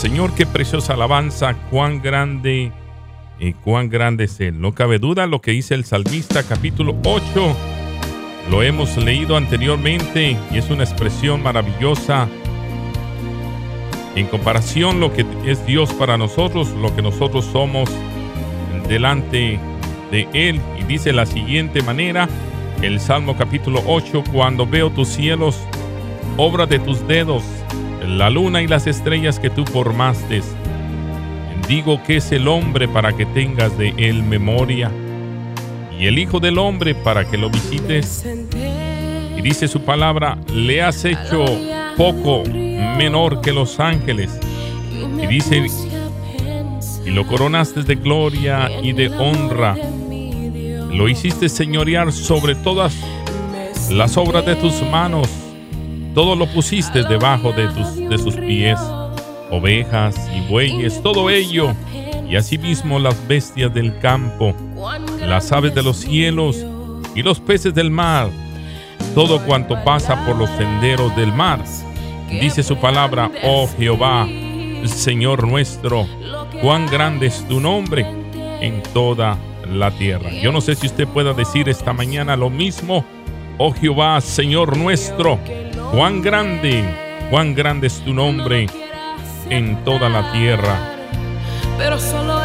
Señor, qué preciosa alabanza, cuán grande y cuán grande es Él. No cabe duda lo que dice el salmista capítulo 8. Lo hemos leído anteriormente y es una expresión maravillosa en comparación lo que es Dios para nosotros, lo que nosotros somos delante de Él. Y dice la siguiente manera, el Salmo capítulo 8, cuando veo tus cielos, obra de tus dedos, la luna y las estrellas que tú formaste. Digo que es el hombre para que tengas de él memoria, y el Hijo del Hombre para que lo visites. Y dice su palabra, le has hecho poco menor que los ángeles. Y dice, y lo coronaste de gloria y de honra. Lo hiciste señorear sobre todas las obras de tus manos. Todo lo pusiste debajo de, tus, de sus pies. Ovejas y bueyes, todo ello. Y asimismo las bestias del campo las aves de los cielos y los peces del mar, todo cuanto pasa por los senderos del mar. Dice su palabra, oh Jehová, Señor nuestro, cuán grande es tu nombre en toda la tierra. Yo no sé si usted pueda decir esta mañana lo mismo. Oh Jehová, Señor nuestro, cuán grande, cuán grande es tu nombre en toda la tierra. Pero solo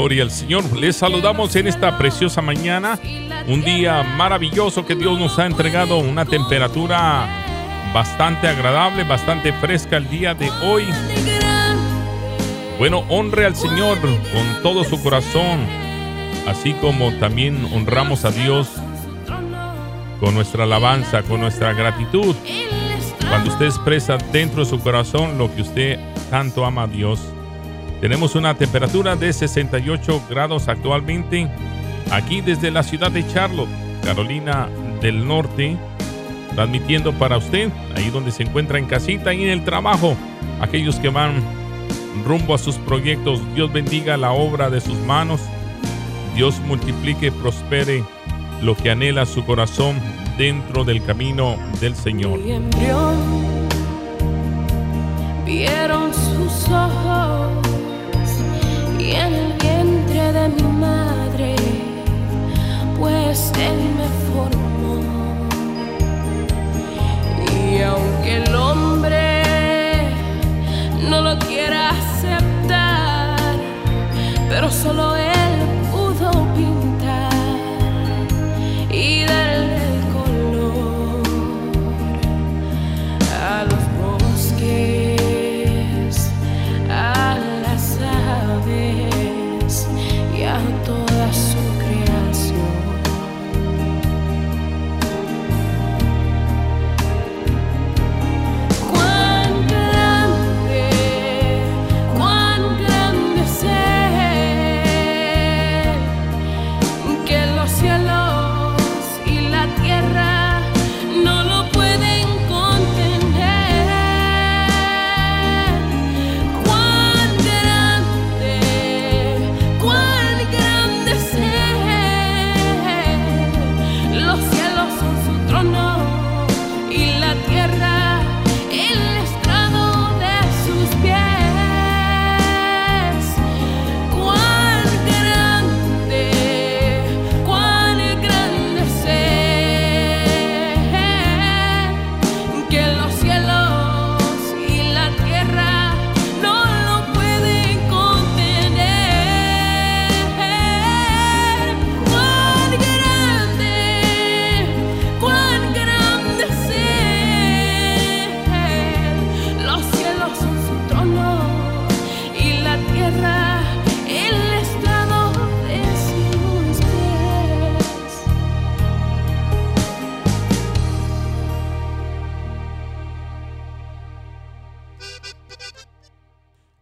Gloria al Señor. Les saludamos en esta preciosa mañana. Un día maravilloso que Dios nos ha entregado. Una temperatura bastante agradable, bastante fresca el día de hoy. Bueno, honre al Señor con todo su corazón. Así como también honramos a Dios con nuestra alabanza, con nuestra gratitud. Cuando usted expresa dentro de su corazón lo que usted tanto ama a Dios. Tenemos una temperatura de 68 grados actualmente aquí desde la ciudad de Charlotte, Carolina del Norte, transmitiendo para usted, ahí donde se encuentra en casita y en el trabajo, aquellos que van rumbo a sus proyectos. Dios bendiga la obra de sus manos. Dios multiplique prospere lo que anhela su corazón dentro del camino del Señor. Vieron sus ojos y en el vientre de mi madre, pues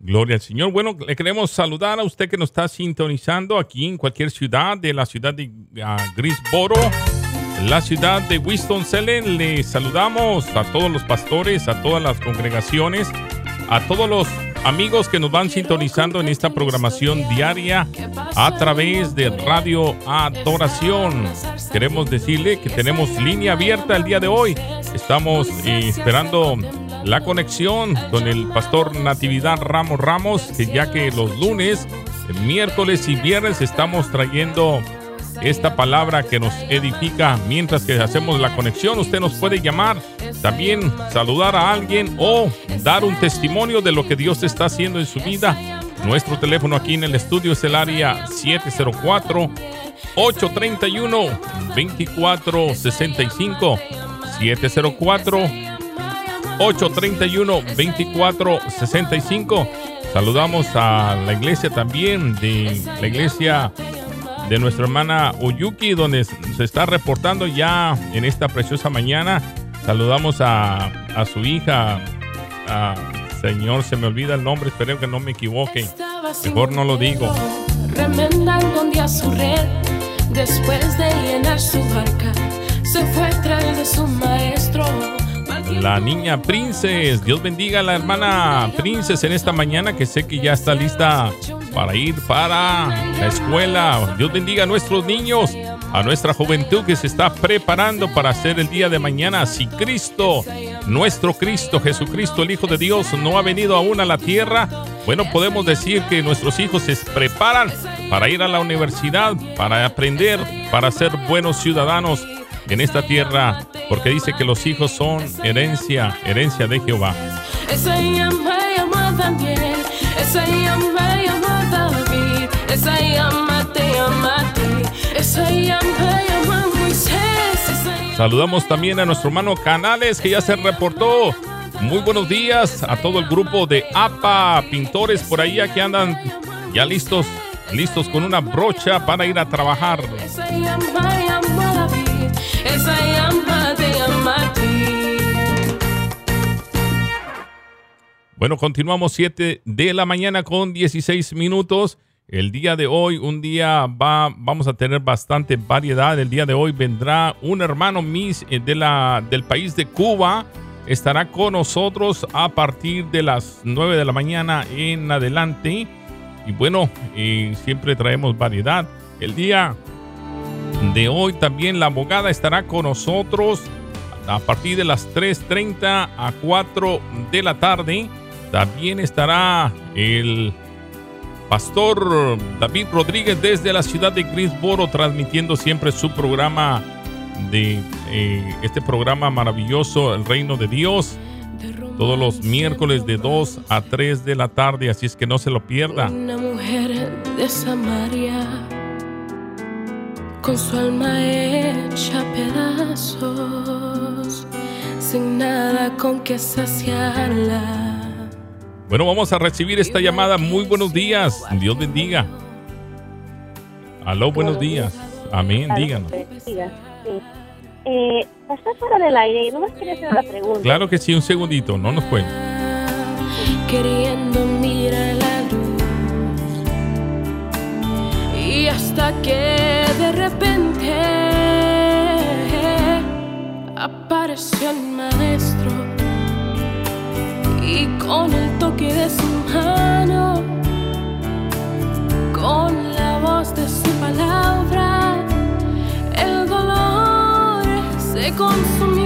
Gloria al Señor. Bueno, le queremos saludar a usted que nos está sintonizando aquí en cualquier ciudad de la ciudad de ah, Greensboro, la ciudad de Winston-Salem. Le saludamos a todos los pastores, a todas las congregaciones, a todos los amigos que nos van sintonizando en esta programación diaria a través de Radio Adoración. Queremos decirle que tenemos línea abierta el día de hoy. Estamos eh, esperando la conexión con el pastor Natividad Ramos Ramos, que ya que los lunes, miércoles y viernes estamos trayendo esta palabra que nos edifica mientras que hacemos la conexión. Usted nos puede llamar, también saludar a alguien o dar un testimonio de lo que Dios está haciendo en su vida. Nuestro teléfono aquí en el estudio es el área 704 831 2465 704 831-2465. Saludamos a la iglesia también de la iglesia de nuestra hermana Oyuki, donde se está reportando ya en esta preciosa mañana. Saludamos a, a su hija, a, señor, se me olvida el nombre, espero que no me equivoque. Mejor no lo digo. Remendando un día su red, después de llenar su barca, se fue tras de su maestro. La niña Princes, Dios bendiga a la hermana Princes en esta mañana que sé que ya está lista para ir para la escuela. Dios bendiga a nuestros niños, a nuestra juventud que se está preparando para hacer el día de mañana. Si Cristo, nuestro Cristo, Jesucristo, el Hijo de Dios, no ha venido aún a la tierra, bueno, podemos decir que nuestros hijos se preparan para ir a la universidad, para aprender, para ser buenos ciudadanos en esta tierra, porque dice que los hijos son herencia, herencia de Jehová. Saludamos también a nuestro hermano Canales que ya se reportó. Muy buenos días a todo el grupo de APA, pintores por ahí que andan ya listos, listos con una brocha para ir a trabajar. Bueno, continuamos 7 de la mañana con 16 minutos. El día de hoy, un día va, vamos a tener bastante variedad. El día de hoy vendrá un hermano Miss eh, de la, del país de Cuba. Estará con nosotros a partir de las 9 de la mañana en adelante. Y bueno, eh, siempre traemos variedad. El día de hoy. También la abogada estará con nosotros a partir de las 3.30 a 4 de la tarde. También estará el pastor David Rodríguez desde la ciudad de Greensboro transmitiendo siempre su programa de eh, este programa maravilloso El Reino de Dios todos los miércoles de 2 a 3 de la tarde. Así es que no se lo pierda. Una mujer de Samaria con su alma hecha pedazos, sin nada con que saciarla. bueno vamos a recibir esta llamada. Muy buenos días. Dios bendiga. Aló buenos días. amén díganos. Eh, está fuera del aire y no me quería hacer una pregunta. claro que sí un segundito no nos cuente. Queriendo mirar hasta que de repente apareció el maestro. Y con el toque de su mano, con la voz de su palabra, el dolor se consumió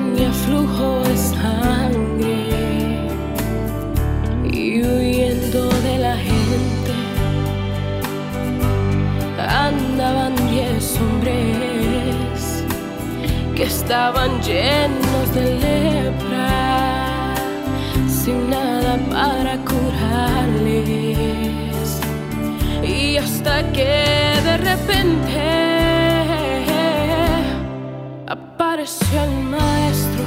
tenía flujo de sangre y huyendo de la gente andaban diez hombres que estaban llenos de lepra, sin nada para curarles. Y hasta que de repente apareció el maestro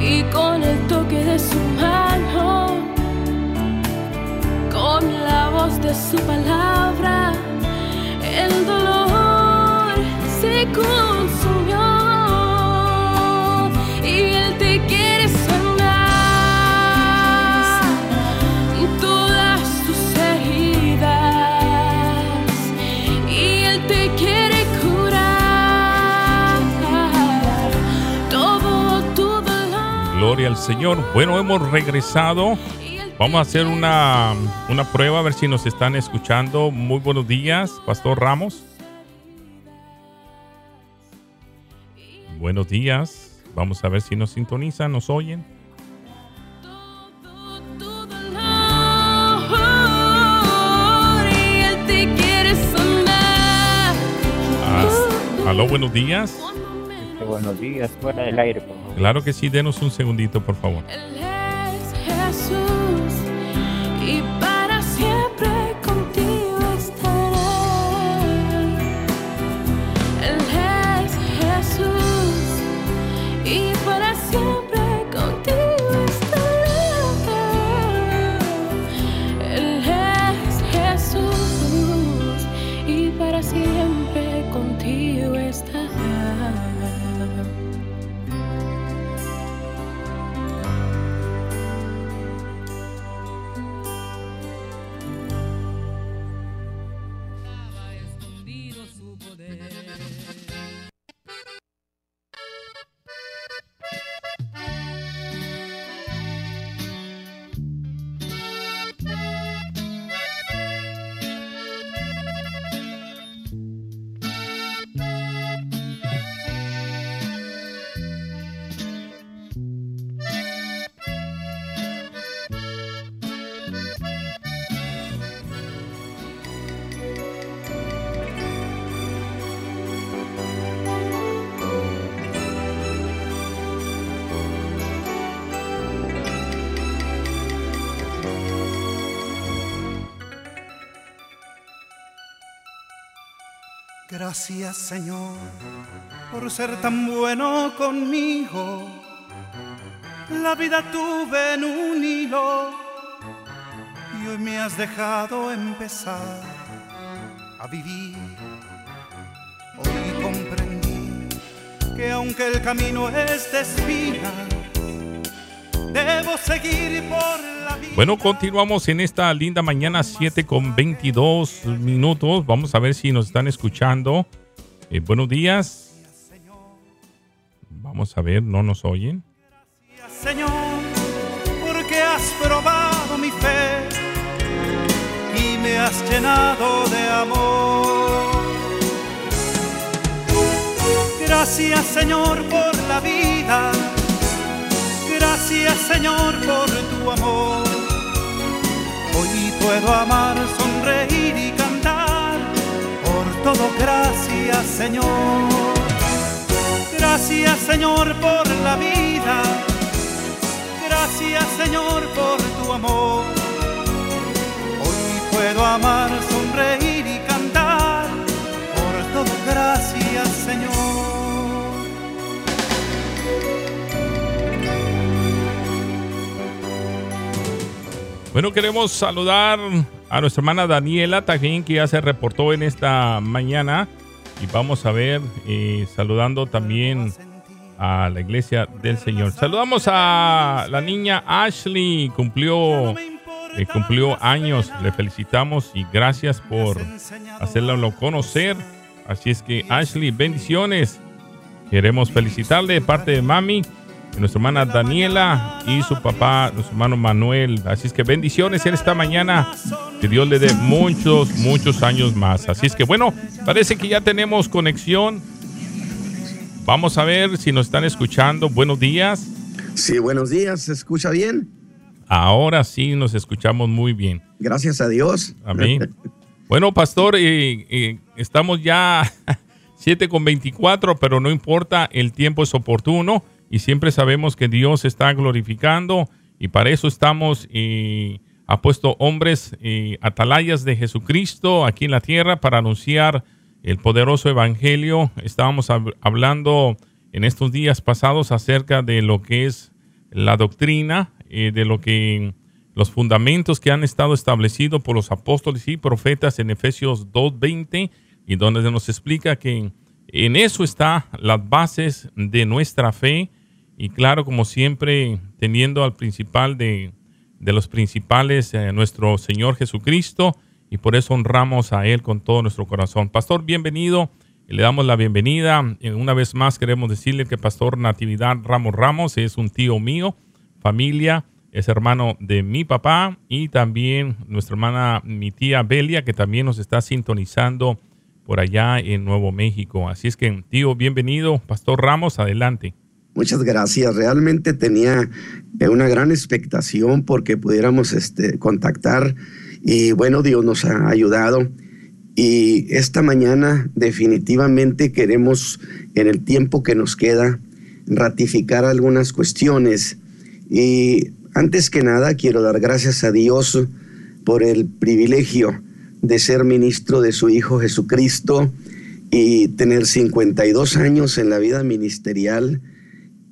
y con el toque de su mano, con la voz de su palabra. El dolor se consumió Gloria al Señor. Bueno, hemos regresado. Vamos a hacer una, una prueba a ver si nos están escuchando. Muy buenos días, Pastor Ramos. Buenos días. Vamos a ver si nos sintonizan, nos oyen. Ah, aló, buenos días. Buenos días, fuera del aire. Claro que sí, denos un segundito, por favor. Gracias Señor por ser tan bueno conmigo. La vida tuve en un hilo y hoy me has dejado empezar a vivir. Hoy comprendí que aunque el camino es de espina, debo seguir por. Bueno, continuamos en esta linda mañana, 7 con 22 minutos. Vamos a ver si nos están escuchando. Eh, buenos días. Vamos a ver, no nos oyen. Gracias, Señor, porque has probado mi fe y me has llenado de amor. Gracias, Señor, por la vida. Gracias, Señor, por tu amor. Hoy puedo amar, sonreír y cantar. Por todo, gracias, Señor. Gracias Señor por la vida. Gracias Señor por tu amor. Hoy puedo amar, sonreír y cantar. Por todo gracias Señor. Bueno, queremos saludar a nuestra hermana Daniela también, que ya se reportó en esta mañana. Y vamos a ver, eh, saludando también a la iglesia del Señor. Saludamos a la niña Ashley, cumplió, eh, cumplió años. Le felicitamos y gracias por hacerlo conocer. Así es que Ashley, bendiciones. Queremos felicitarle de parte de mami, nuestra hermana Daniela y su papá, nuestro hermano Manuel. Así es que bendiciones en esta mañana. Que Dios le dé muchos, muchos años más. Así es que bueno, parece que ya tenemos conexión. Vamos a ver si nos están escuchando. Buenos días. Sí, buenos días, ¿se escucha bien? Ahora sí nos escuchamos muy bien. Gracias a Dios. Amén. Bueno, pastor, eh, eh, estamos ya 7 con 24, pero no importa, el tiempo es oportuno y siempre sabemos que Dios está glorificando y para eso estamos y ha puesto hombres y atalayas de Jesucristo aquí en la tierra para anunciar el poderoso evangelio. Estábamos hab- hablando en estos días pasados acerca de lo que es la doctrina, de lo que los fundamentos que han estado establecidos por los apóstoles y profetas en Efesios 2.20 y donde nos explica que en eso está las bases de nuestra fe y claro, como siempre, teniendo al principal de, los principales, eh, nuestro Señor Jesucristo, y por eso honramos a Él con todo nuestro corazón. Pastor, bienvenido. Le damos la bienvenida. Eh, una vez más queremos decirle que Pastor Natividad Ramos Ramos es un tío mío, familia, es hermano de mi papá y también nuestra hermana, mi tía Belia, que también nos está sintonizando por allá en Nuevo México. Así es que, tío, bienvenido. Pastor Ramos, adelante. Muchas gracias. Realmente tenía eh, una gran expectación porque pudiéramos este, contactar y bueno, Dios nos ha ayudado. Y esta mañana definitivamente queremos, en el tiempo que nos queda, ratificar algunas cuestiones. Y antes que nada, quiero dar gracias a Dios por el privilegio de ser ministro de su Hijo Jesucristo y tener 52 años en la vida ministerial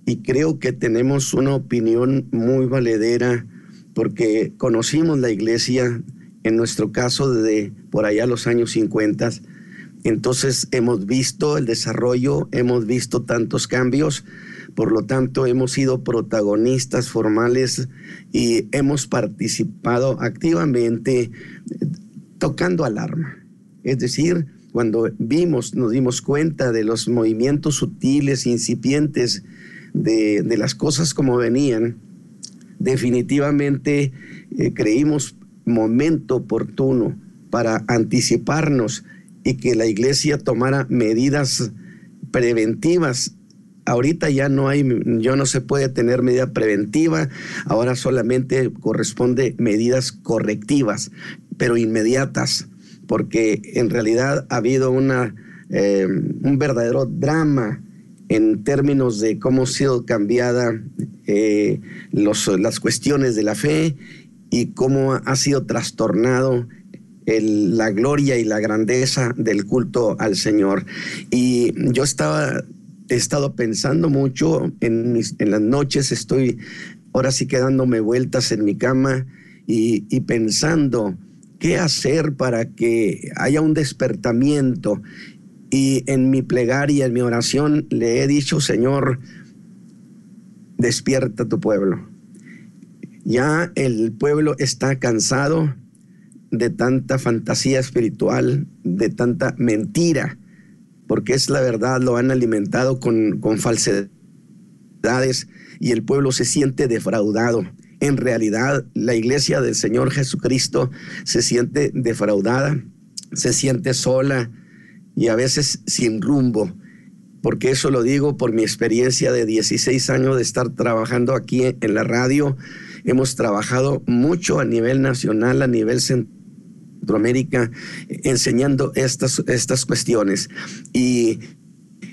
y creo que tenemos una opinión muy valedera porque conocimos la iglesia, en nuestro caso, de por allá los años 50. Entonces hemos visto el desarrollo, hemos visto tantos cambios, por lo tanto hemos sido protagonistas formales y hemos participado activamente tocando alarma. Es decir, cuando vimos, nos dimos cuenta de los movimientos sutiles, incipientes, de, las cosas como venían, definitivamente eh, creímos momento oportuno para anticiparnos y que la iglesia tomara medidas preventivas. Ahorita ya no hay, yo no se puede tener medida preventiva, ahora solamente corresponde medidas correctivas, pero inmediatas, porque en realidad ha habido una, eh, un verdadero drama en términos de cómo ha sido cambiada eh, las cuestiones de la fe y cómo ha sido trastornado la gloria y la grandeza del culto al Señor. Y yo estaba, he estado pensando mucho en, las noches, estoy ahora sí quedándome vueltas en mi cama y pensando qué hacer para que haya un despertamiento y en mi plegaria, en mi oración, le he dicho, Señor, despierta tu pueblo. Ya el pueblo está cansado de tanta fantasía espiritual, de tanta mentira, porque es la verdad, lo han alimentado con, con falsedades y el pueblo se siente defraudado. En realidad, la iglesia del Señor Jesucristo se siente defraudada, se siente sola, y a veces sin rumbo, porque eso lo digo por mi experiencia de 16 años de estar trabajando aquí en la radio. Hemos trabajado mucho a nivel nacional, a nivel Centroamérica, enseñando estas, estas cuestiones. Y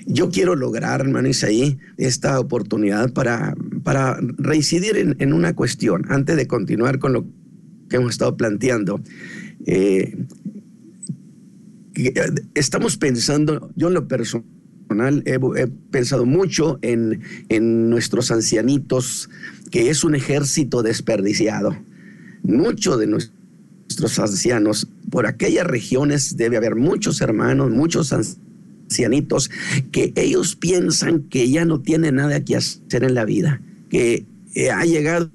yo quiero lograr, hermano Isaí, esta oportunidad para, para reincidir en, en, una cuestión, antes de continuar con lo que hemos estado planteando. Eh, estamos pensando, yo en lo personal he, pensado mucho en, en, nuestros ancianitos, que es un ejército desperdiciado. Muchos de nuestros ancianos, por aquellas regiones debe haber muchos hermanos, muchos ancianitos, que ellos piensan que ya no tienen nada que hacer en la vida, que eh, ha llegado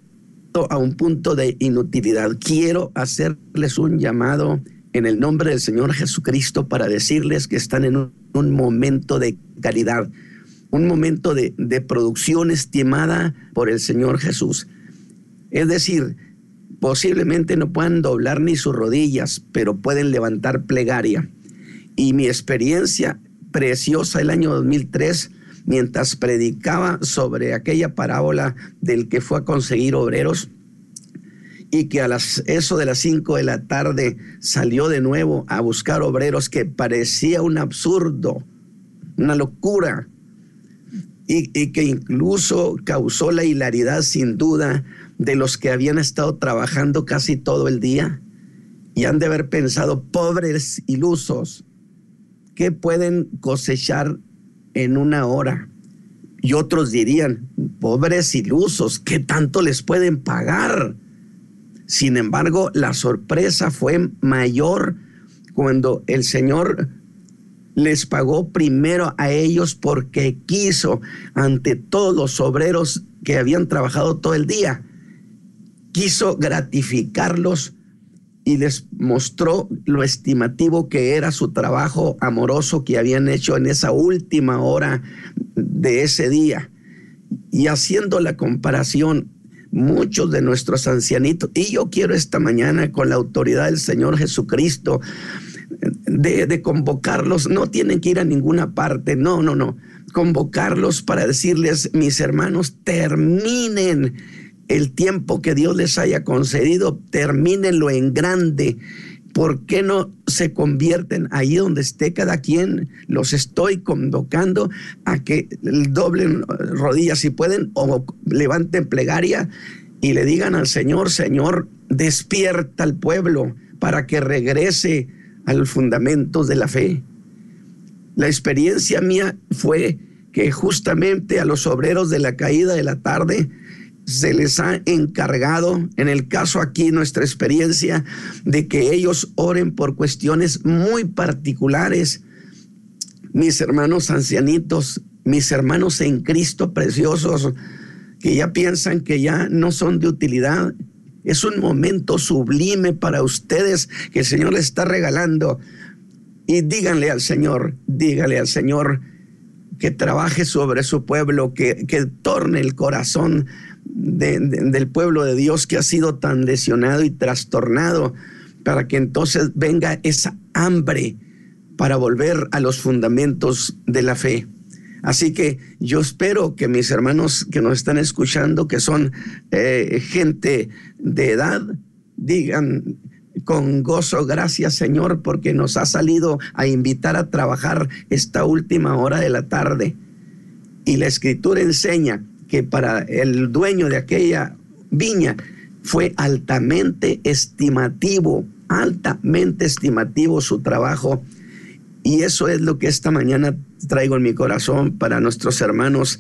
a un punto de inutilidad. Quiero hacerles un llamado en el nombre del Señor Jesucristo para decirles que están en un, momento de calidad, un momento de, de producción estimada por el Señor Jesús. Es decir, posiblemente no puedan doblar ni sus rodillas, pero pueden levantar plegaria. Y mi experiencia preciosa el año 2003, mientras predicaba sobre aquella parábola del que fue a conseguir obreros, y que a las, eso de las 5 de la tarde salió de nuevo a buscar obreros que parecía un absurdo, una locura, y, y que incluso causó la hilaridad sin duda de los que habían estado trabajando casi todo el día y han de haber pensado, pobres ilusos, ¿qué pueden cosechar en una hora? Y otros dirían, pobres ilusos, ¿qué tanto les pueden pagar? Sin embargo, la sorpresa fue mayor cuando el Señor les pagó primero a ellos porque quiso ante todos los obreros que habían trabajado todo el día. Quiso gratificarlos y les mostró lo estimativo que era su trabajo amoroso que habían hecho en esa última hora de ese día. Y haciendo la comparación, muchos de nuestros ancianitos, y yo quiero esta mañana con la autoridad del Señor Jesucristo, de, convocarlos, no tienen que ir a ninguna parte, no, no, no, convocarlos para decirles, mis hermanos, terminen el tiempo que Dios les haya concedido, termínenlo en grande. ¿Por qué no se convierten ahí donde esté cada quien? Los estoy convocando a que doblen rodillas si pueden o levanten plegaria y le digan al Señor, Señor, despierta al pueblo para que regrese a los fundamentos de la fe. La experiencia mía fue que justamente a los obreros de la caída de la tarde se les ha encargado, en el caso aquí nuestra experiencia, de que ellos oren por cuestiones muy particulares. Mis hermanos ancianitos, mis hermanos en Cristo preciosos, que ya piensan que ya no son de utilidad. Es un momento sublime para ustedes que el Señor les está regalando. Y díganle al Señor, díganle al Señor que trabaje sobre su pueblo, que, que torne el corazón del pueblo de Dios que ha sido tan lesionado y trastornado, para que entonces venga esa hambre para volver a los fundamentos de la fe. Así que yo espero que mis hermanos que nos están escuchando, que son eh, gente de edad, digan con gozo, gracias Señor, porque nos ha salido a invitar a trabajar esta última hora de la tarde. Y la escritura enseña que para el dueño de aquella viña fue altamente estimativo, altamente estimativo su trabajo. Y eso es lo que esta mañana traigo en mi corazón para nuestros hermanos,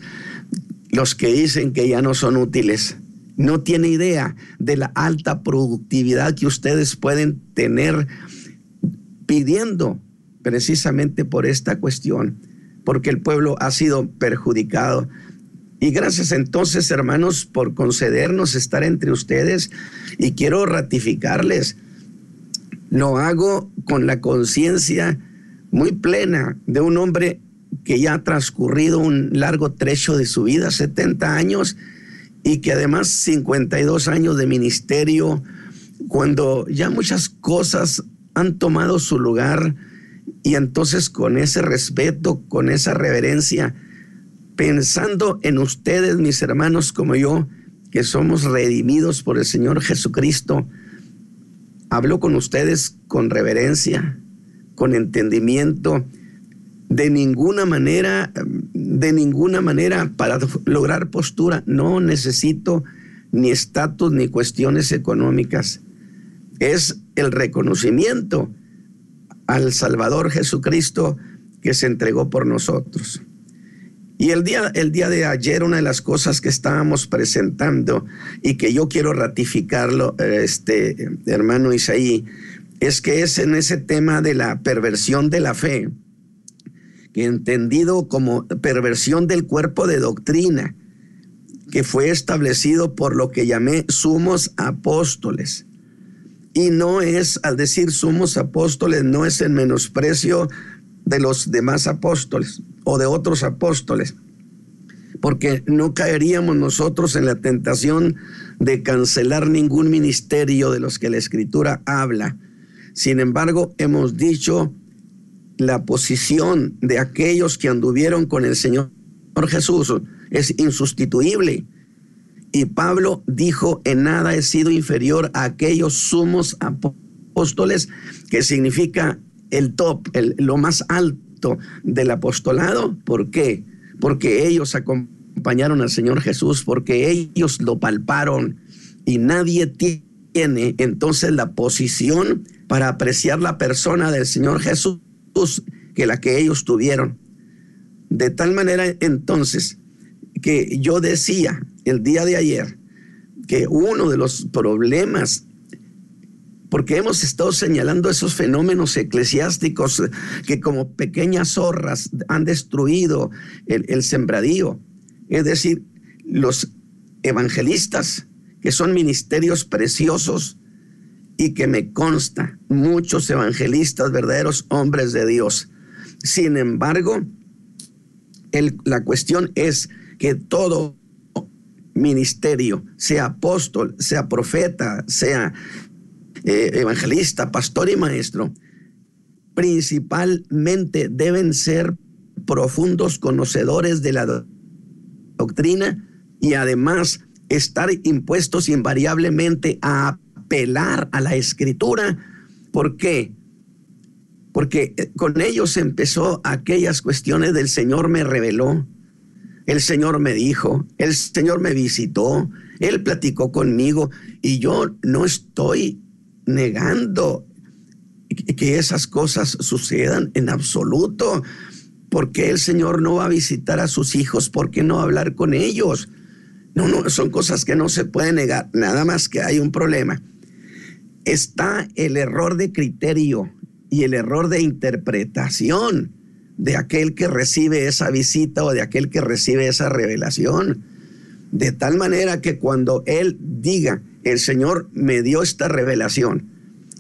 los que dicen que ya no son útiles. No tiene idea de la alta productividad que ustedes pueden tener pidiendo precisamente por esta cuestión, porque el pueblo ha sido perjudicado. Y gracias entonces, hermanos, por concedernos estar entre ustedes y quiero ratificarles. Lo hago con la conciencia muy plena de un hombre que ya ha transcurrido un largo trecho de su vida, 70 años, y que además 52 años de ministerio, cuando ya muchas cosas han tomado su lugar, y entonces con ese respeto, con esa reverencia, pensando en ustedes, mis hermanos, como yo, que somos redimidos por el Señor Jesucristo, hablo con ustedes con reverencia, con entendimiento, de ninguna manera, de ninguna manera para lograr postura, no necesito ni estatus ni cuestiones económicas. Es el reconocimiento al Salvador Jesucristo que se entregó por nosotros. Y el día, el día de ayer, una de las cosas que estábamos presentando y que yo quiero ratificarlo, este hermano Isaí, es que es en ese tema de la perversión de la fe, que entendido como perversión del cuerpo de doctrina, que fue establecido por lo que llamé sumos apóstoles. Y no es, al decir sumos apóstoles, no es en menosprecio de los demás apóstoles o de otros apóstoles, porque no caeríamos nosotros en la tentación de cancelar ningún ministerio de los que la escritura habla. Sin embargo, hemos dicho la posición de aquellos que anduvieron con el Señor Jesús es insustituible. Y Pablo dijo, en nada he sido inferior a aquellos sumos apóstoles, que significa el top, lo más alto del apostolado. ¿Por qué? Porque ellos acompañaron al Señor Jesús, porque ellos lo palparon y nadie tiene entonces la posición para apreciar la persona del Señor Jesús que la que ellos tuvieron. De tal manera entonces que yo decía el día de ayer que uno de los problemas porque hemos estado señalando esos fenómenos eclesiásticos que como pequeñas zorras han destruido el, sembradío. Es decir, los evangelistas, que son ministerios preciosos y que me consta, muchos evangelistas, verdaderos hombres de Dios. Sin embargo, la cuestión es que todo ministerio, sea apóstol, sea profeta, sea eh, evangelista, pastor y maestro, principalmente deben ser profundos conocedores de la doctrina y además estar impuestos invariablemente a apelar a la escritura. ¿Por qué? Porque eh, con ellos empezó aquellas cuestiones del Señor me reveló, el Señor me dijo, el Señor me visitó, Él platicó conmigo y yo no estoy negando que esas cosas sucedan en absoluto. porque el Señor no va a visitar a sus hijos? ¿Por qué no hablar con ellos? No, no, son cosas que no se pueden negar, nada más que hay un problema. Está el error de criterio y el error de interpretación de aquel que recibe esa visita o de aquel que recibe esa revelación. De tal manera que cuando él diga, el Señor me dio esta revelación,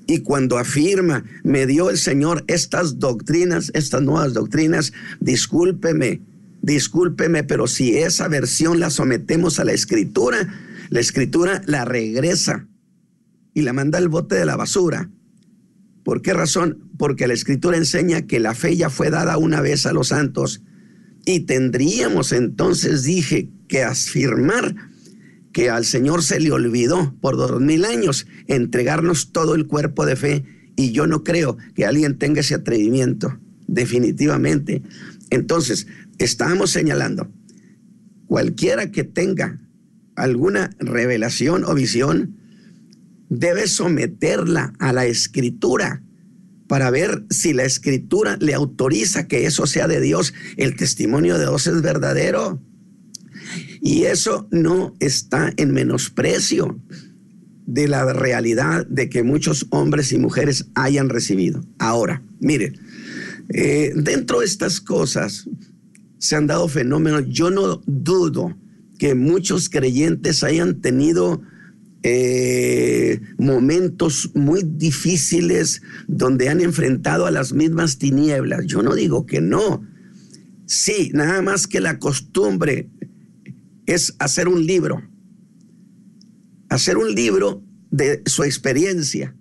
y cuando afirma, me dio el Señor estas doctrinas, estas nuevas doctrinas, discúlpeme, discúlpeme, pero si esa versión la sometemos a la escritura, la escritura la regresa y la manda al bote de la basura. ¿Por qué razón? Porque la escritura enseña que la fe ya fue dada una vez a los santos y tendríamos entonces, dije, que afirmar que al Señor se le olvidó por dos mil años entregarnos todo el cuerpo de fe y yo no creo que alguien tenga ese atrevimiento, definitivamente. Entonces, estábamos señalando, cualquiera que tenga alguna revelación o visión, debe someterla a la escritura para ver si la escritura le autoriza que eso sea de Dios. El testimonio de Dios es verdadero. Y eso no está en menosprecio de la realidad de que muchos hombres y mujeres hayan recibido. Ahora, miren, eh, dentro de estas cosas se han dado fenómenos. Yo no dudo que muchos creyentes hayan tenido eh, momentos muy difíciles donde han enfrentado a las mismas tinieblas. Yo no digo que no. Sí, nada más que la costumbre es hacer un libro. Hacer un libro de su experiencia.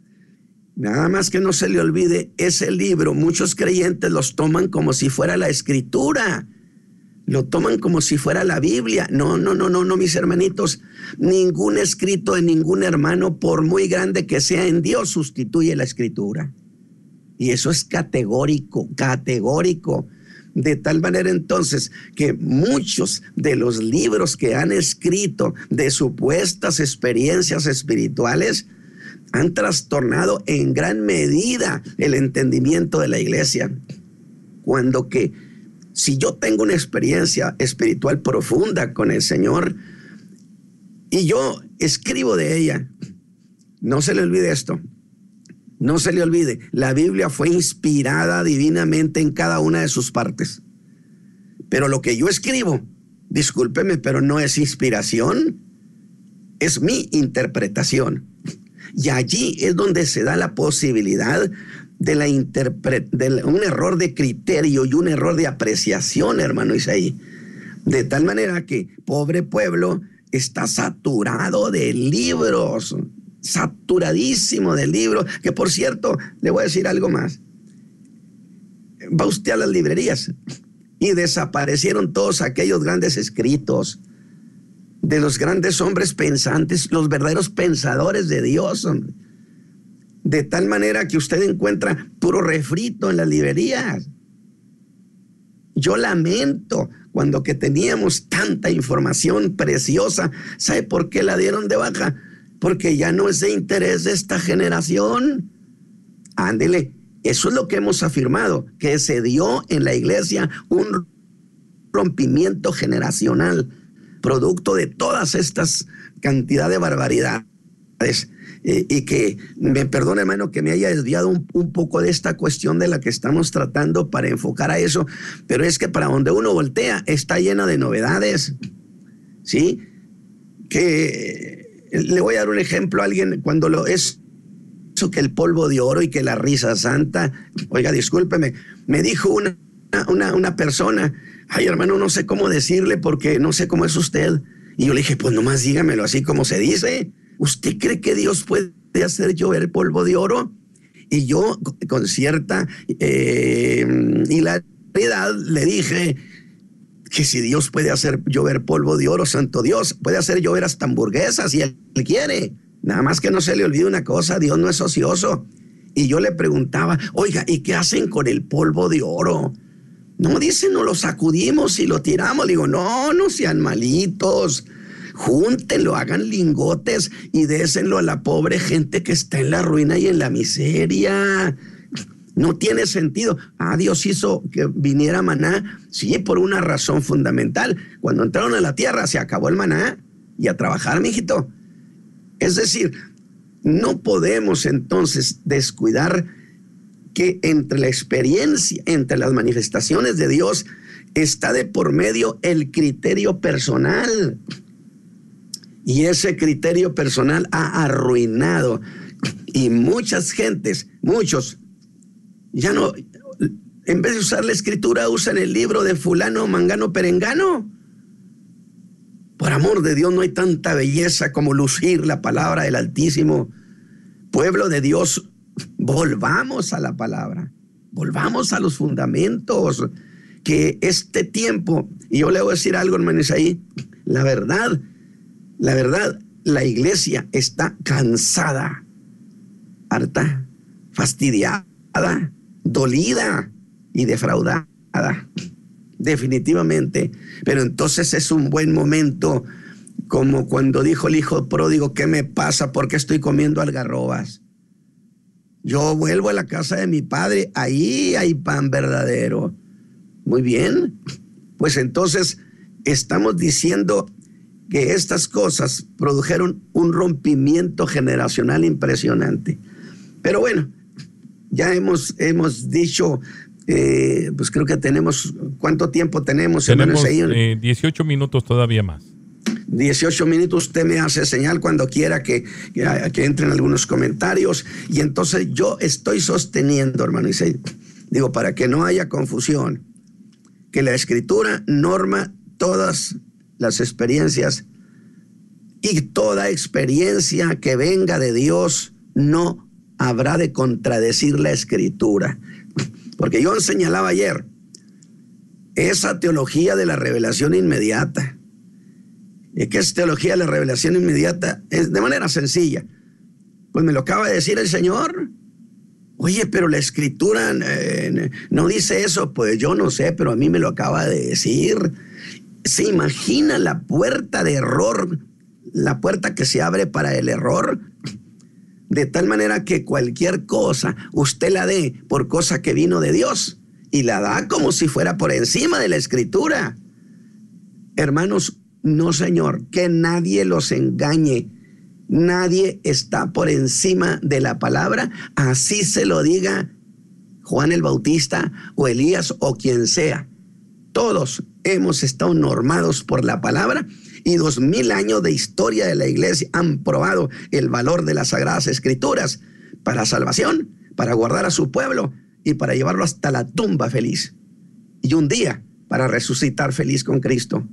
Nada más que no se le olvide ese libro. Muchos creyentes los toman como si fuera la escritura. Lo toman como si fuera la Biblia. No, no, no, no, no, mis hermanitos. Ningún escrito de ningún hermano, por muy grande que sea en Dios, sustituye la escritura. Y eso es categórico, categórico. De tal manera entonces que muchos de los libros que han escrito de supuestas experiencias espirituales han trastornado en gran medida el entendimiento de la iglesia. Cuando que si yo tengo una experiencia espiritual profunda con el Señor y yo escribo de ella, no se le olvide esto, no se le olvide, la Biblia fue inspirada divinamente en cada una de sus partes. Pero lo que yo escribo, discúlpeme, pero no es inspiración, es mi interpretación. Y allí es donde se da la posibilidad de, la de un error de criterio y un error de apreciación, hermano Isaí. De tal manera que pobre pueblo está saturado de libros, saturadísimo de libros, que por cierto, le voy a decir algo más. Va usted a las librerías y desaparecieron todos aquellos grandes escritos de los grandes hombres pensantes, los verdaderos pensadores de Dios. De tal manera que usted encuentra puro refrito en las librerías. Yo lamento cuando que teníamos tanta información preciosa. ¿Sabe por qué la dieron de baja? Porque ya no es de interés de esta generación. Ándele, eso es lo que hemos afirmado, que se dio en la iglesia un rompimiento generacional, producto de todas estas cantidad de barbaridades eh, y que me perdone, hermano, que me haya desviado un, un, poco de esta cuestión de la que estamos tratando para enfocar a eso, pero es que para donde uno voltea está llena de novedades, ¿sí? Que le voy a dar un ejemplo a alguien cuando lo es eso que el polvo de oro y que la risa santa, oiga, discúlpeme, me dijo una, una, una persona, ay hermano, no sé cómo decirle porque no sé cómo es usted. Y yo le dije, pues nomás dígamelo así como se dice. ¿Usted cree que Dios puede hacer llover polvo de oro? Y yo con cierta eh, hilaridad le dije que si Dios puede hacer llover polvo de oro, santo Dios, puede hacer llover hasta hamburguesas si él quiere. Nada más que no se le olvide una cosa, Dios no es ocioso. Y yo le preguntaba, oiga, ¿y qué hacen con el polvo de oro? No, dicen, no lo sacudimos y lo tiramos. Digo, no, no sean malitos. Júntenlo, hagan lingotes y désenlo a la pobre gente que está en la ruina y en la miseria. No tiene sentido. Ah, Dios hizo que viniera maná. Sí, por una razón fundamental. Cuando entraron a la tierra se acabó el maná. Y a trabajar, mijito. Es decir, no podemos entonces descuidar que entre la experiencia, entre las manifestaciones de Dios, está de por medio el criterio personal. Y ese criterio personal ha arruinado. Y muchas gentes, muchos, ya no, en vez de usar la escritura, usan el libro de fulano, mangano, perengano. Por amor de Dios, no hay tanta belleza como lucir la palabra del Altísimo. Pueblo de Dios, volvamos a la palabra, volvamos a los fundamentos, que este tiempo, y yo le voy a decir algo, hermanos, ahí, la verdad, la verdad, la iglesia está cansada, harta, fastidiada, dolida y defraudada definitivamente. Pero entonces es un buen momento, como cuando dijo el hijo pródigo, ¿qué me pasa? ¿Por qué estoy comiendo algarrobas? Yo vuelvo a la casa de mi padre, ahí hay pan verdadero. Muy bien, pues entonces estamos diciendo que estas cosas produjeron un rompimiento generacional impresionante. Pero bueno, ya hemos, hemos dicho eh, pues creo que tenemos, ¿cuánto tiempo tenemos? Tenemos 18 eh, minutos todavía más. 18 minutos, usted me hace señal cuando quiera que, que, entren algunos comentarios. Y entonces yo estoy sosteniendo, hermano, y digo, para que no haya confusión, que la escritura norma todas las experiencias y toda experiencia que venga de Dios no habrá de contradecir la escritura. Porque yo señalaba ayer, esa teología de la revelación inmediata, ¿y qué es teología de la revelación inmediata? Es de manera sencilla. Pues me lo acaba de decir el Señor. Oye, pero la escritura eh, no dice eso. Pues yo no sé, pero a mí me lo acaba de decir. ¿Se imagina la puerta de error? La puerta que se abre para el error de tal manera que cualquier cosa usted la dé por cosa que vino de Dios y la da como si fuera por encima de la escritura. Hermanos, no señor, que nadie los engañe. Nadie está por encima de la palabra, así se lo diga Juan el Bautista o Elías o quien sea. Todos hemos estado normados por la palabra y dos mil años de historia de la iglesia han probado el valor de las sagradas escrituras para salvación, para guardar a su pueblo y para llevarlo hasta la tumba feliz. Y un día para resucitar feliz con Cristo.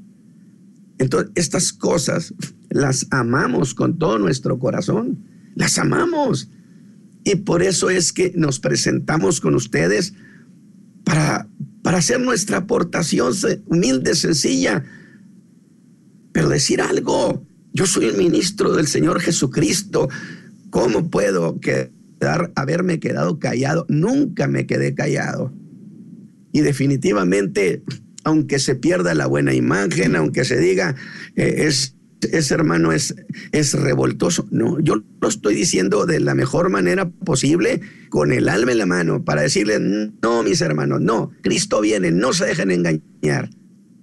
Entonces, estas cosas las amamos con todo nuestro corazón. Las amamos. Y por eso es que nos presentamos con ustedes para, para hacer nuestra aportación humilde, sencilla, pero decir algo. Yo soy el ministro del Señor Jesucristo. ¿Cómo puedo quedar, haberme quedado callado? Nunca me quedé callado. Y definitivamente, aunque se pierda la buena imagen, aunque se diga, eh, es, ese hermano es, es revoltoso. No, yo lo estoy diciendo de la mejor manera posible, con el alma en la mano, para decirle, no, mis hermanos, no, Cristo viene, no se dejen engañar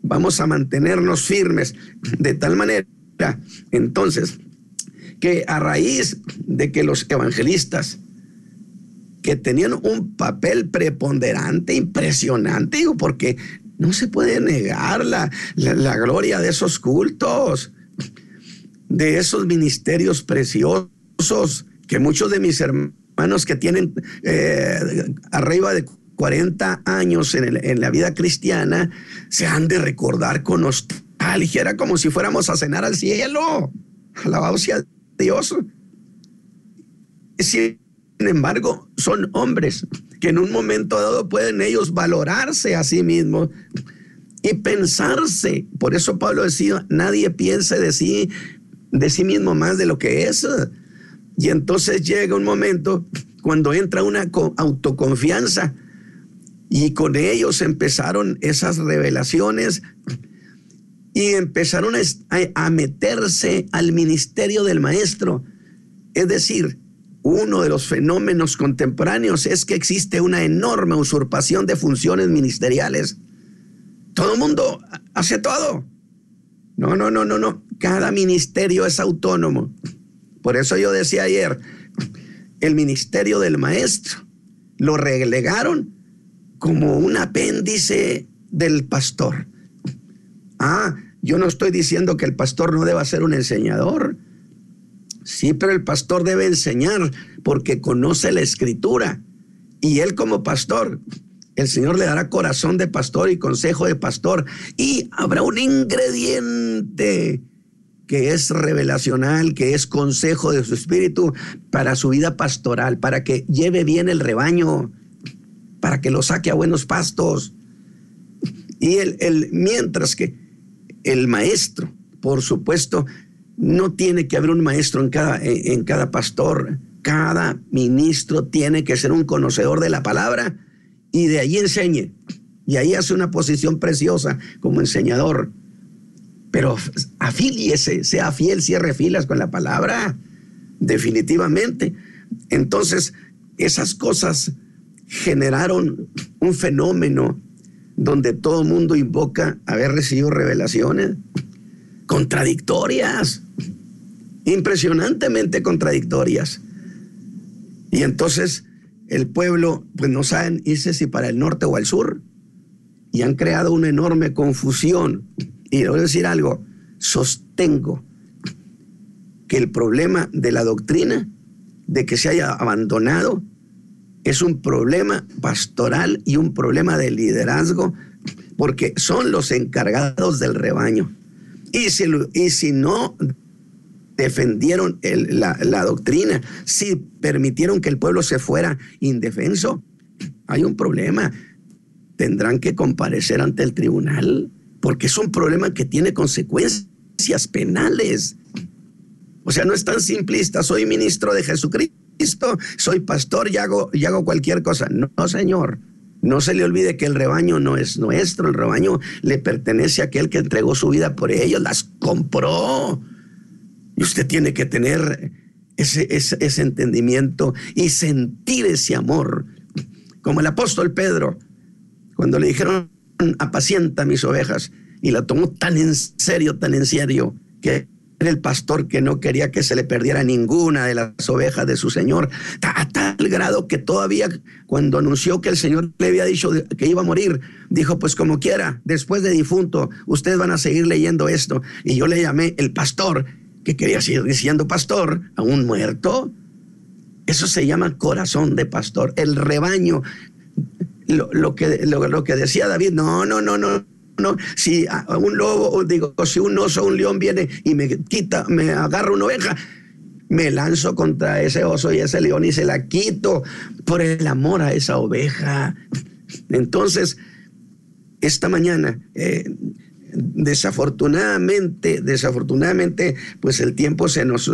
vamos a mantenernos firmes de tal manera entonces que a raíz de que los evangelistas que tenían un papel preponderante, impresionante, digo, porque no se puede negar la, la, gloria de esos cultos, de esos ministerios preciosos, que muchos de mis hermanos que tienen eh, arriba de 40 años en, en, la vida cristiana se han de recordar con nostalgia. Era como si fuéramos a cenar al cielo. Alabado sea Dios. Sin embargo, son hombres que en un momento dado pueden ellos valorarse a sí mismos y pensarse. Por eso Pablo decía, nadie piense de sí, de sí mismo más de lo que es. Y entonces llega un momento cuando entra una autoconfianza y con ellos empezaron esas revelaciones y empezaron a, meterse al ministerio del maestro. Es decir, uno de los fenómenos contemporáneos es que existe una enorme usurpación de funciones ministeriales. Todo el mundo hace todo. No, no, no, no, no. Cada ministerio es autónomo. Por eso yo decía ayer, el ministerio del maestro lo relegaron como un apéndice del pastor. Ah, yo no estoy diciendo que el pastor no deba ser un enseñador. Sí, pero el pastor debe enseñar porque conoce la escritura. Y él como pastor, el Señor le dará corazón de pastor y consejo de pastor. Y habrá un ingrediente que es revelacional, que es consejo de su espíritu para su vida pastoral, para que lleve bien el rebaño, para que lo saque a buenos pastos. Y el, mientras que el maestro, por supuesto, no tiene que haber un maestro en cada, en cada pastor. Cada ministro tiene que ser un conocedor de la palabra y de allí enseñe. Y ahí hace una posición preciosa como enseñador. Pero afíliese, sea fiel, cierre filas con la palabra, definitivamente. Entonces, esas cosas generaron un fenómeno donde todo el mundo invoca haber recibido revelaciones contradictorias, impresionantemente contradictorias. Y entonces el pueblo, pues no saben irse si para el norte o al sur, y han creado una enorme confusión. Y a decir algo, sostengo que el problema de la doctrina, de que se haya abandonado, es un problema pastoral y un problema de liderazgo, porque son los encargados del rebaño. Y si, y si no defendieron la, la doctrina, si permitieron que el pueblo se fuera indefenso, hay un problema. Tendrán que comparecer ante el tribunal, porque es un problema que tiene consecuencias penales. O sea, no es tan simplista, soy ministro de Jesucristo soy pastor y hago, y hago cualquier cosa. No, señor. No se le olvide que el rebaño no es nuestro, el rebaño le pertenece a aquel que entregó su vida por ellos, las compró. Y usted tiene que tener ese, ese, ese entendimiento y sentir ese amor. Como el apóstol Pedro, cuando le dijeron, apacienta mis ovejas, y la tomó tan en serio, tan en serio, que el pastor que no quería que se le perdiera ninguna de las ovejas de su señor, a tal grado que todavía cuando anunció que el Señor le había dicho que iba a morir, dijo, pues como quiera, después de difunto, ustedes van a seguir leyendo esto. Y yo le llamé el pastor, que quería seguir siendo pastor, a un muerto. Eso se llama corazón de pastor, el rebaño. Lo, que, lo que decía David, no, no, no, no no, si un lobo, digo, si un oso o un león viene y me quita, me agarra una oveja, me lanzo contra ese oso y ese león y se la quito por el amor a esa oveja. Entonces, esta mañana, eh, desafortunadamente, desafortunadamente, pues el tiempo se nos,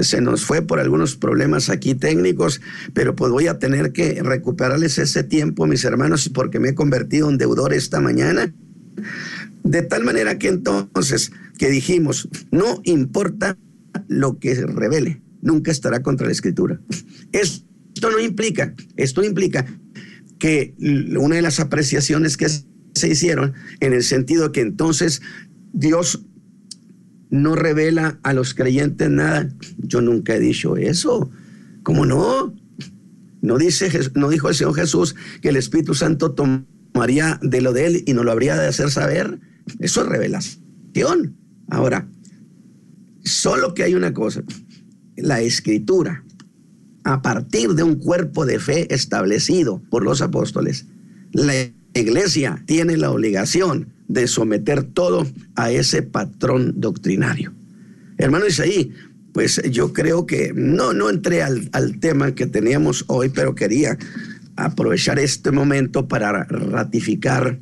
se nos fue por algunos problemas aquí técnicos, pero pues voy a tener que recuperarles ese tiempo, mis hermanos, porque me he convertido en deudor esta mañana. De tal manera que entonces, que dijimos, no importa lo que se revele, nunca estará contra la escritura. Esto no implica, esto implica que una de las apreciaciones que se hicieron en el sentido que entonces Dios no revela a los creyentes nada. Yo nunca he dicho eso. ¿Cómo no? No, dice, no dijo el Señor Jesús que el Espíritu Santo tomaría de lo de él y nos lo habría de hacer saber. Eso es revelación. Ahora, solo que hay una cosa. La escritura, a partir de un cuerpo de fe establecido por los apóstoles, la iglesia tiene la obligación de someter todo a ese patrón doctrinario. Hermano Isaí, pues yo creo que no, no entré al, al tema que teníamos hoy, pero quería aprovechar este momento para ratificar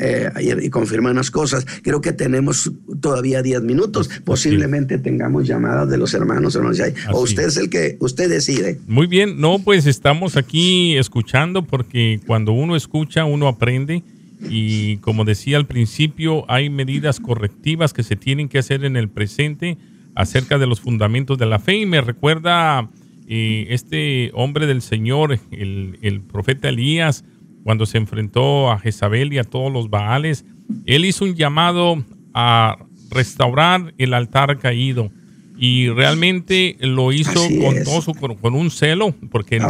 eh, y, confirmar unas cosas. Creo que tenemos todavía 10 minutos. Posiblemente tengamos llamadas de los hermanos. hermanos o usted es el que usted decide. Muy bien, no, pues estamos aquí escuchando porque cuando uno escucha, uno aprende. Y como decía al principio, hay medidas correctivas que se tienen que hacer en el presente acerca de los fundamentos de la fe. Y me recuerda eh, este hombre del Señor, el, el profeta Elías, cuando se enfrentó a Jezabel y a todos los Baales, él hizo un llamado a restaurar el altar caído y realmente lo hizo con, todo su, con, un celo, porque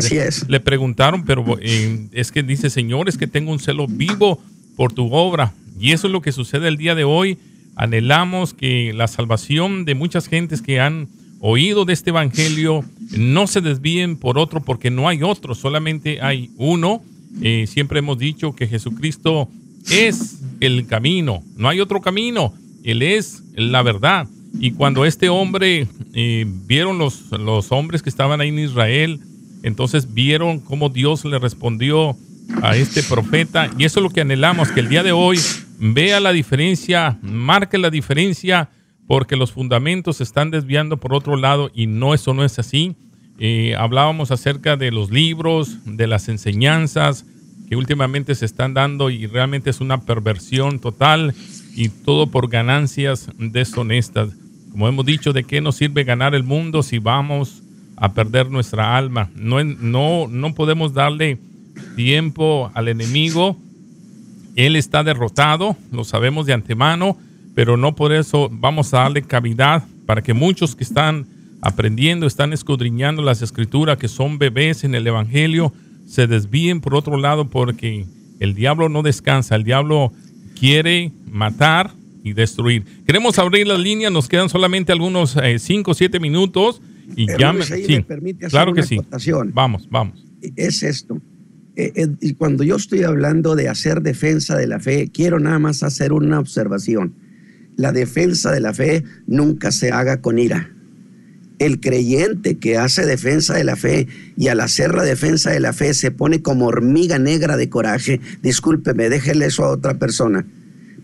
le, preguntaron, pero eh, es que dice, Señor, es que tengo un celo vivo por tu obra. Y eso es lo que sucede el día de hoy. Anhelamos que la salvación de muchas gentes que han oído de este evangelio no se desvíen por otro, porque no hay otro, solamente hay uno eh, siempre hemos dicho que Jesucristo es el camino, no hay otro camino, Él es la verdad. Y cuando este hombre, eh, vieron los, los hombres que estaban ahí en Israel, entonces vieron cómo Dios le respondió a este profeta. Y eso es lo que anhelamos, que el día de hoy vea la diferencia, marque la diferencia, porque los fundamentos se están desviando por otro lado y no, eso no es así. Eh, hablábamos acerca de los libros, de las enseñanzas que últimamente se están dando y realmente es una perversión total y todo por ganancias deshonestas. Como hemos dicho, ¿de qué nos sirve ganar el mundo si vamos a perder nuestra alma? No, no, no podemos darle tiempo al enemigo. Él está derrotado, lo sabemos de antemano, pero no por eso vamos a darle cavidad para que muchos que están aprendiendo, están escudriñando las escrituras, que son bebés en el Evangelio, se desvíen por otro lado porque el diablo no descansa, el diablo quiere matar y destruir. Queremos abrir las líneas, nos quedan solamente algunos 5 o 7 minutos y ya me, claro que sí. Vamos, vamos. Es esto. Eh, eh, y cuando yo estoy hablando de hacer defensa de la fe, quiero nada más hacer una observación. La defensa de la fe nunca se haga con ira el creyente que hace defensa de la fe y al hacer la defensa de la fe se pone como hormiga negra de coraje, discúlpeme, déjele eso a otra persona.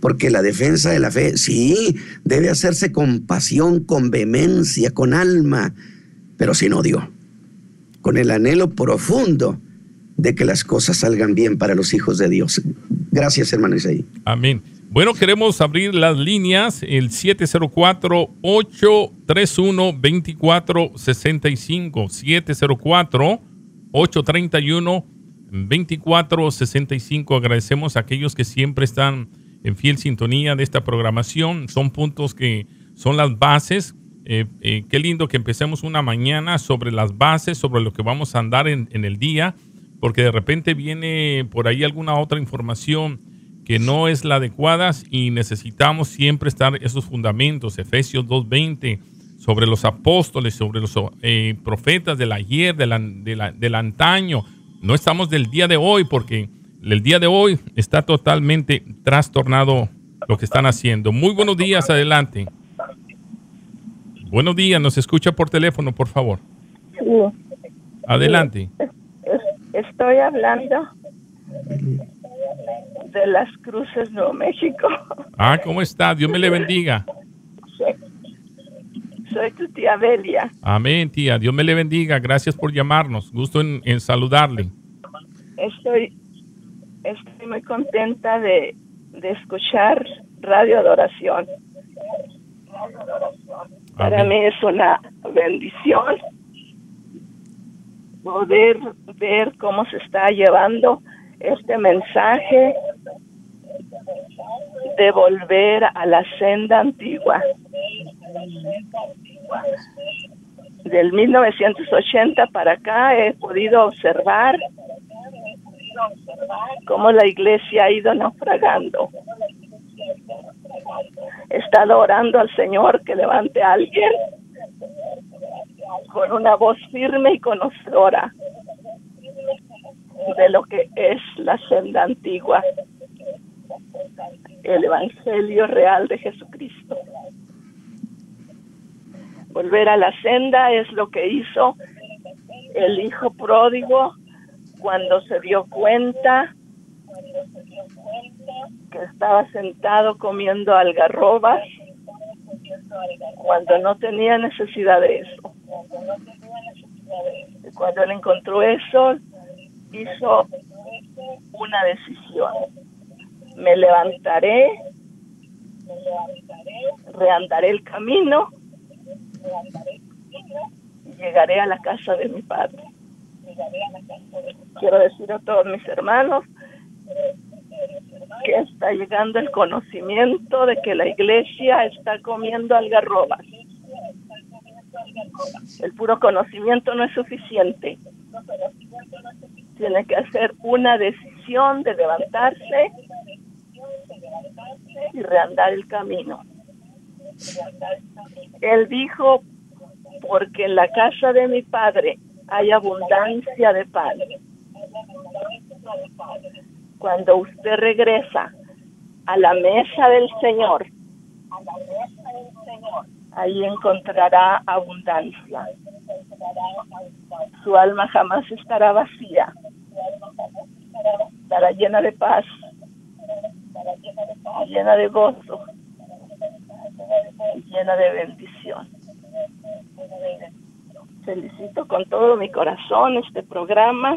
Porque la defensa de la fe, sí, debe hacerse con pasión, con vehemencia, con alma, pero sin odio, con el anhelo profundo de que las cosas salgan bien para los hijos de Dios. Gracias, hermano Isaí. Amén. Bueno, queremos abrir las líneas, el 704-831-2465, 704-831-2465. Agradecemos a aquellos que siempre están en fiel sintonía de esta programación. Son puntos que son las bases. Eh, eh, qué lindo que empecemos una mañana sobre las bases, sobre lo que vamos a andar en, en el día, porque de repente viene por ahí alguna otra información que no es la adecuada y necesitamos siempre estar esos fundamentos, Efesios 2.20, sobre los apóstoles, sobre los eh, profetas del ayer, del antaño. No estamos del día de hoy porque el día de hoy está totalmente trastornado lo que están haciendo. Muy buenos días, adelante. Buenos días, nos escucha por teléfono, por favor. Adelante. Estoy hablando de las Cruces, Nuevo México. Ah, ¿cómo está? Dios me le bendiga. Soy tu tía Belia. Amén, tía. Dios me le bendiga. Gracias por llamarnos. Gusto en, saludarle. Estoy, estoy muy contenta de, de escuchar Radio Adoración. Para mí es una bendición poder ver cómo se está llevando este mensaje de volver a la senda antigua. Del 1980 para acá he podido observar cómo la iglesia ha ido naufragando. He estado orando al Señor que levante a alguien con una voz firme y conocedora de lo que es la senda antigua, el Evangelio real de Jesucristo. Volver a la senda es lo que hizo el hijo pródigo cuando se dio cuenta que estaba sentado comiendo algarrobas cuando no tenía necesidad de eso. Cuando él encontró eso, hizo una decisión. Me levantaré, reandaré el camino y llegaré a la casa de mi padre. Quiero decir a todos mis hermanos que está llegando el conocimiento de que la iglesia está comiendo algarrobas. El puro conocimiento no es suficiente. Tiene que hacer una decisión de levantarse y reandar el camino. Él dijo, porque en la casa de mi padre hay abundancia de pan. Cuando usted regresa a la mesa del Señor, ahí encontrará abundancia. Su alma jamás estará vacía, estará llena de paz, llena de gozo, llena de bendición. Felicito con todo mi corazón este programa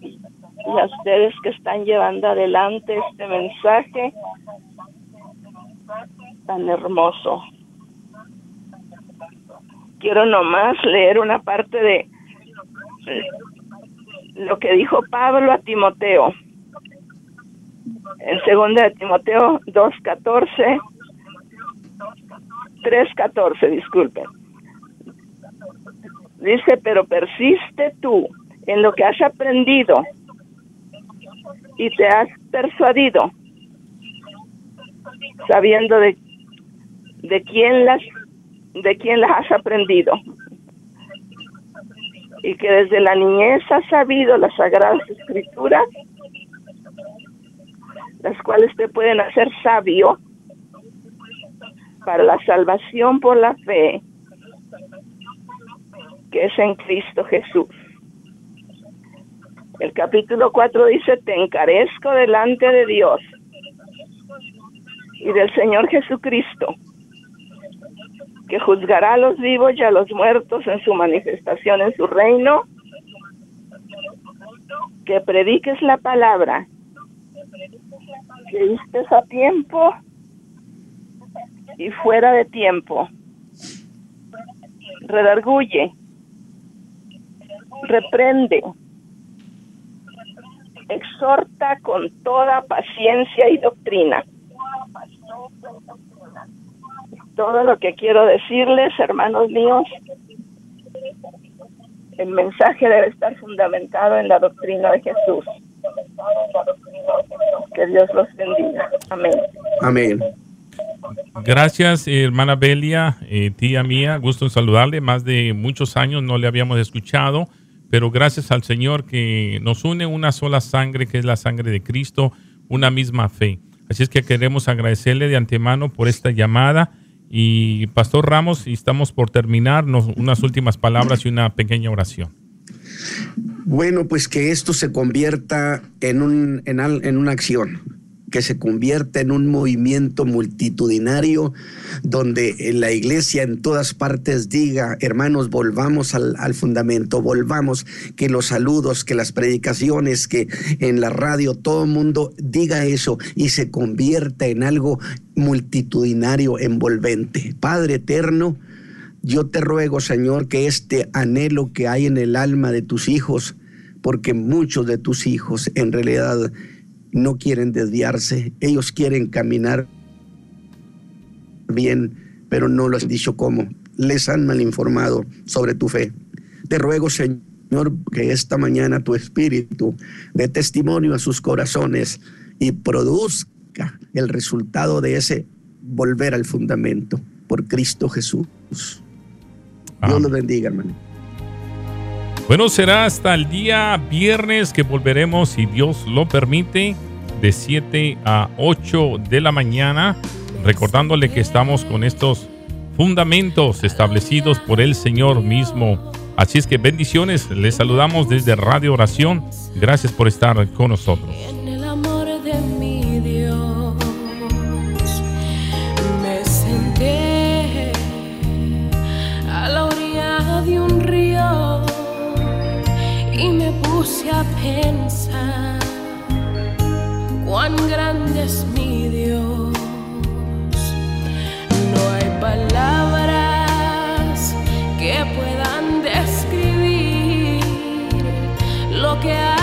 y a ustedes que están llevando adelante este mensaje tan hermoso. Quiero nomás leer una parte de lo que dijo Pablo a Timoteo. En segunda de Timoteo 2.14, 3.14, disculpen. Dice, pero persiste tú en lo que has aprendido y te has persuadido, sabiendo de, de quién las de quién las has aprendido y que desde la niñez has sabido las sagradas escrituras, las cuales te pueden hacer sabio para la salvación por la fe que es en Cristo Jesús. El capítulo 4 dice, te encarezco delante de Dios y del Señor Jesucristo, que juzgará a los vivos y a los muertos en su manifestación en su reino, que prediques la palabra, que vistes a tiempo y fuera de tiempo. Redarguye, reprende, exhorta con toda paciencia y doctrina. Todo lo que quiero decirles, hermanos míos, el mensaje debe estar fundamentado en la doctrina de Jesús. Que Dios los bendiga. Amén. Amén. Gracias, hermana Belia, eh, tía mía, gusto en saludarle. Más de muchos años no le habíamos escuchado, pero gracias al Señor que nos une una sola sangre, que es la sangre de Cristo, una misma fe. Así es que queremos agradecerle de antemano por esta llamada. Y Pastor Ramos, y estamos por terminarnos unas últimas palabras y una pequeña oración. Bueno, pues que esto se convierta en, un, en, al- en una acción, que se convierta en un movimiento multitudinario donde la iglesia en todas partes diga, hermanos, volvamos al, al fundamento, volvamos, que los saludos, que las predicaciones, que en la radio todo el mundo diga eso y se convierta en algo multitudinario, envolvente. Padre eterno, yo te ruego, Señor, que este anhelo que hay en el alma de tus hijos, porque muchos de tus hijos en realidad no quieren desviarse, ellos quieren caminar bien, pero no lo has dicho cómo. les han malinformado sobre tu fe. Te ruego, Señor, que esta mañana tu espíritu dé testimonio a sus corazones y produzca el resultado de ese volver al fundamento por Cristo Jesús. Dios los bendiga, hermano. Bueno, será hasta el día viernes que volveremos, si Dios lo permite, de 7 a 8 de la mañana, recordándole que estamos con estos fundamentos establecidos por el Señor mismo. Así es que bendiciones, les saludamos desde Radio Oración. Gracias por estar con nosotros. Puse a pensar cuán grande es mi Dios. No hay palabras que puedan describir lo que hay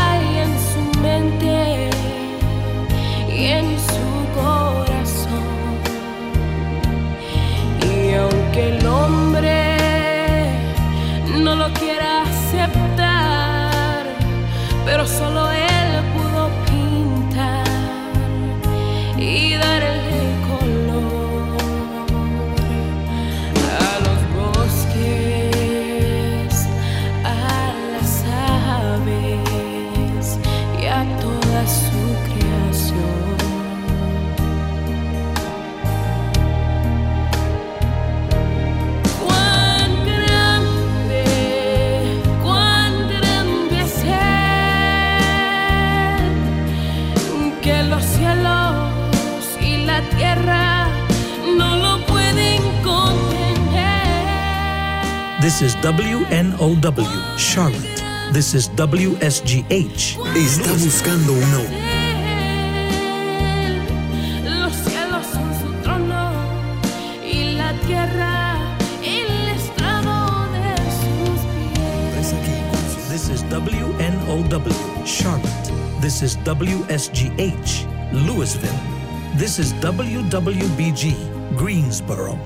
solo This is WNOW, Charlotte. This is WSGH. Está buscando una Los cielos son su trono y la tierra el estrado de sus pies. This is WNOW, Charlotte. This is WSGH, Louisville. This is WWBG, Greensboro.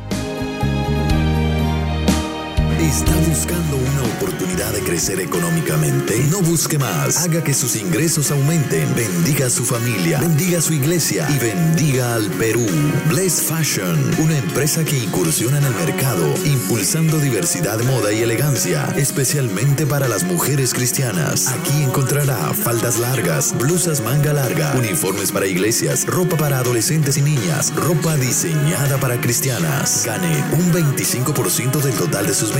¿Está buscando una oportunidad de crecer económicamente? No busque más. Haga que sus ingresos aumenten. Bendiga a su familia. Bendiga a su iglesia. Y bendiga al Perú. Bless Fashion. Una empresa que incursiona en el mercado, impulsando diversidad moda y elegancia, especialmente para las mujeres cristianas. Aquí encontrará faldas largas, blusas manga larga, uniformes para iglesias, ropa para adolescentes y niñas, ropa diseñada para cristianas. Gane un 25% del total de sus